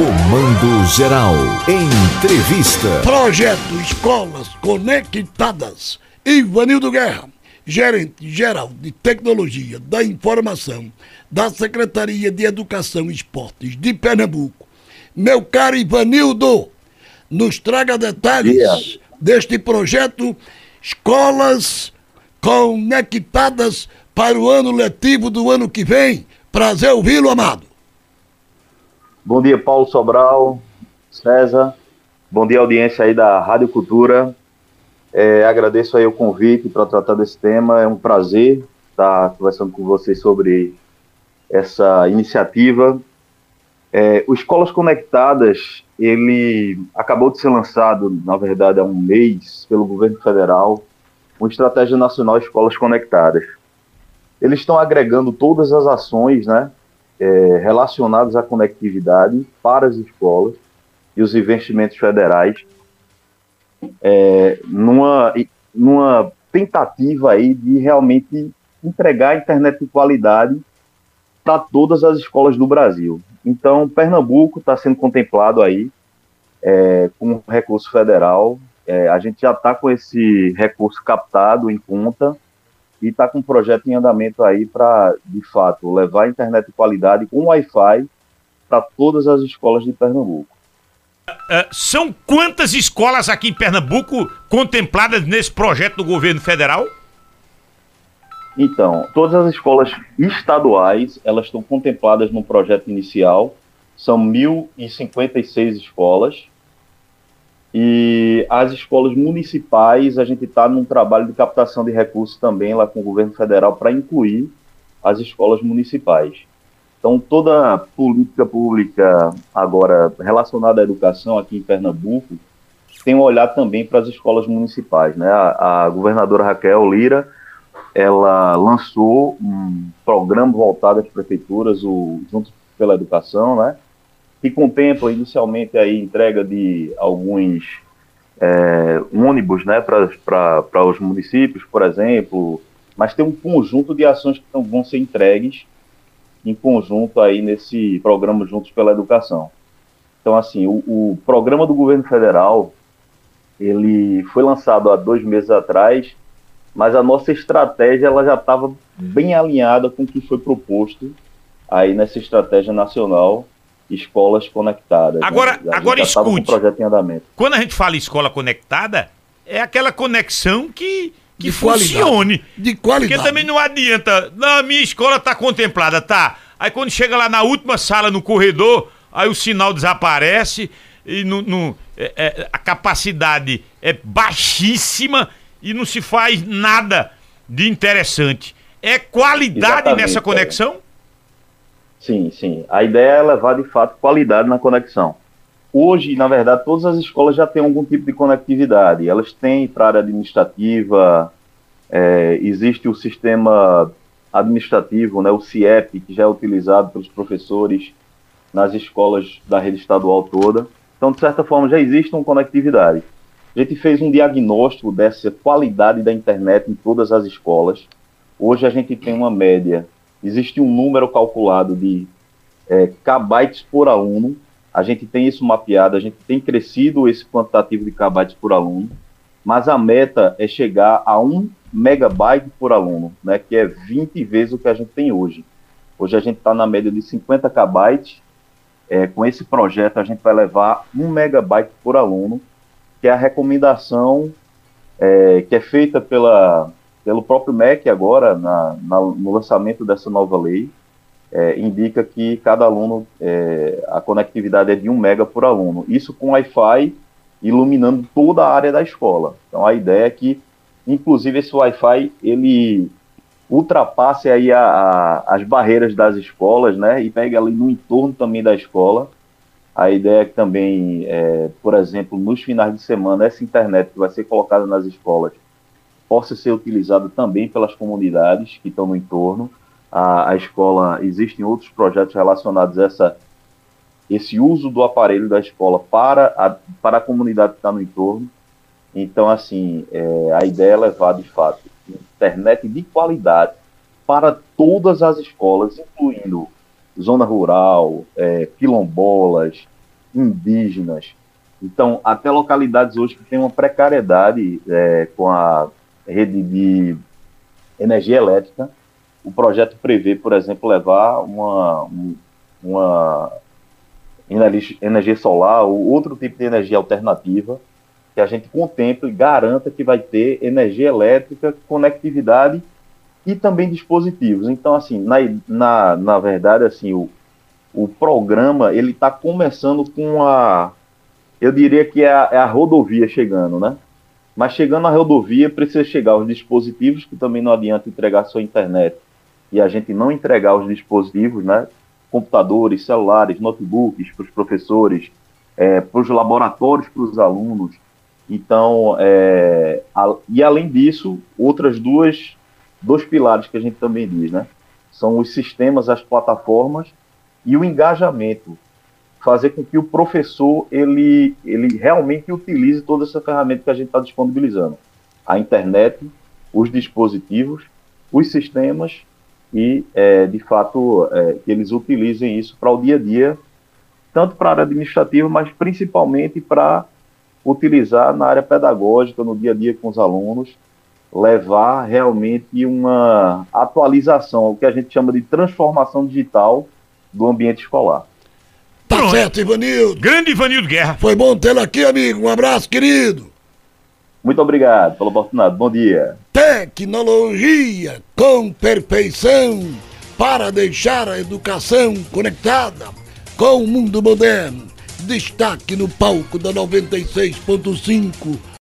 Comando Geral. Entrevista. Projeto Escolas Conectadas. Ivanildo Guerra, gerente geral de tecnologia da informação da Secretaria de Educação e Esportes de Pernambuco. Meu caro Ivanildo, nos traga detalhes Yeah. deste projeto Escolas Conectadas para o ano letivo do ano que vem. Prazer ouvi-lo, amado. Bom dia, Paulo Sobral, César. Bom dia, audiência aí da Rádio Cultura. É, agradeço aí o convite para tratar desse tema. É um prazer estar conversando com vocês sobre essa iniciativa. É, o Escolas Conectadas, ele acabou de ser lançado, na verdade, há um mês, pelo governo federal, uma estratégia nacional Escolas Conectadas. Eles estão agregando todas as ações, né, é, relacionados à conectividade para as escolas e os investimentos federais é, numa, numa tentativa aí de realmente entregar internet de qualidade para todas as escolas do Brasil. Então, Pernambuco está sendo contemplado aí é, com recurso federal. É, a gente já está com esse recurso captado em conta e está com um projeto em andamento aí para, de fato, levar a internet de qualidade com Wi-Fi para todas as escolas de Pernambuco. Ah, são quantas escolas aqui em Pernambuco contempladas nesse projeto do governo federal? Então, todas as escolas estaduais, elas estão contempladas no projeto inicial, são 1.056 escolas, e as escolas municipais, a gente está num trabalho de captação de recursos também lá com o governo federal para incluir as escolas municipais. Então, toda política pública agora relacionada à educação aqui em Pernambuco tem um olhar também para as escolas municipais. Né? A, a governadora Raquel Lira ela lançou um programa voltado às prefeituras, o Juntos pela Educação, né? Que contempla inicialmente a entrega de alguns é, ônibus né, para os municípios, por exemplo, mas tem um conjunto de ações que vão ser entregues em conjunto aí nesse programa Juntos pela Educação. Então, assim, o, o programa do governo federal, ele foi lançado há dois meses atrás, mas a nossa estratégia ela já estava bem alinhada com o que foi proposto aí nessa estratégia nacional escolas conectadas. Agora, né? A agora o escute. projeto em andamento. Quando a gente fala escola conectada, é aquela conexão que, que De qualidade. funcione. De qualidade. Porque também não adianta, não, a minha escola tá contemplada, tá? Aí quando chega lá na última sala, no corredor, aí o sinal desaparece e não, não- é- é- a capacidade é baixíssima e não se faz nada de interessante. É qualidade Exatamente, nessa é. Sim, sim. A ideia é levar de fato qualidade na conexão. Hoje, na verdade, todas as escolas já têm algum tipo de conectividade. Elas têm para a área administrativa, é, existe o sistema administrativo, né, o CIEP, que já é utilizado pelos professores nas escolas da rede estadual toda. Então, de certa forma, já existe uma conectividade. A gente fez um diagnóstico dessa qualidade da internet em todas as escolas. Hoje a gente tem uma média, existe um número calculado de é, kbytes por aluno. A gente tem isso mapeado, a gente tem crescido esse quantitativo de kbytes por aluno, mas a meta é chegar a 1 megabyte por aluno, né, que é 20 vezes o que a gente tem hoje. Hoje a gente está na média de 50 kbytes. É, com esse projeto a gente vai levar 1 megabyte por aluno, que é a recomendação é, que é feita pela, pelo próprio MEC agora, na, na- no lançamento dessa nova lei, é, indica que cada aluno, é, a conectividade é de 1 mega por aluno. Isso com Wi-Fi iluminando toda a área da escola. Então a ideia é que, inclusive, esse Wi-Fi ele ultrapasse aí a- a- as barreiras das escolas, né, e pegue ali no entorno também da escola. A ideia é que também, é, por exemplo, nos finais de semana, essa internet que vai ser colocada nas escolas possa ser utilizada também pelas comunidades que estão no entorno. A, a escola, existem outros projetos relacionados a essa, esse uso do aparelho da escola para a, para a comunidade que está no entorno. Então, assim, é, a ideia é levar, de fato, internet de qualidade para todas as escolas, incluindo zona rural, é, quilombolas, indígenas. Então, até localidades hoje que têm uma precariedade é, com a rede de energia elétrica, o projeto prevê, por exemplo, levar uma, uma energia solar ou outro tipo de energia alternativa que a gente contemple e garanta que vai ter energia elétrica, conectividade e também dispositivos. Então, assim, na, na, na verdade, assim, o, o programa ele está começando com a, eu diria que é a, é a, rodovia chegando, né? Mas chegando à rodovia precisa chegar os dispositivos, que também não adianta entregar sua internet e a gente não entregar os dispositivos, né? Computadores, celulares, notebooks para os professores, é, para os laboratórios, para os alunos. Então, é, a, e além disso, outras duas dois pilares que a gente também diz, né? São os sistemas, as plataformas e o engajamento, fazer com que o professor ele, ele realmente utilize toda essa ferramenta que a gente está disponibilizando, a internet, os dispositivos, os sistemas e é, de fato é, que eles utilizem isso para o dia a dia, tanto para a área administrativa, mas principalmente para utilizar na área pedagógica, no dia a dia com os alunos levar realmente uma atualização, o que a gente chama de transformação digital do ambiente escolar. Tá Pronto. certo, Ivanildo. Grande Ivanildo Guerra. Foi bom tê-lo aqui, amigo. Um abraço, querido. Muito obrigado pela oportunidade. Bom dia. Tecnologia com perfeição para deixar a educação conectada com o mundo moderno. Destaque no palco da 96.5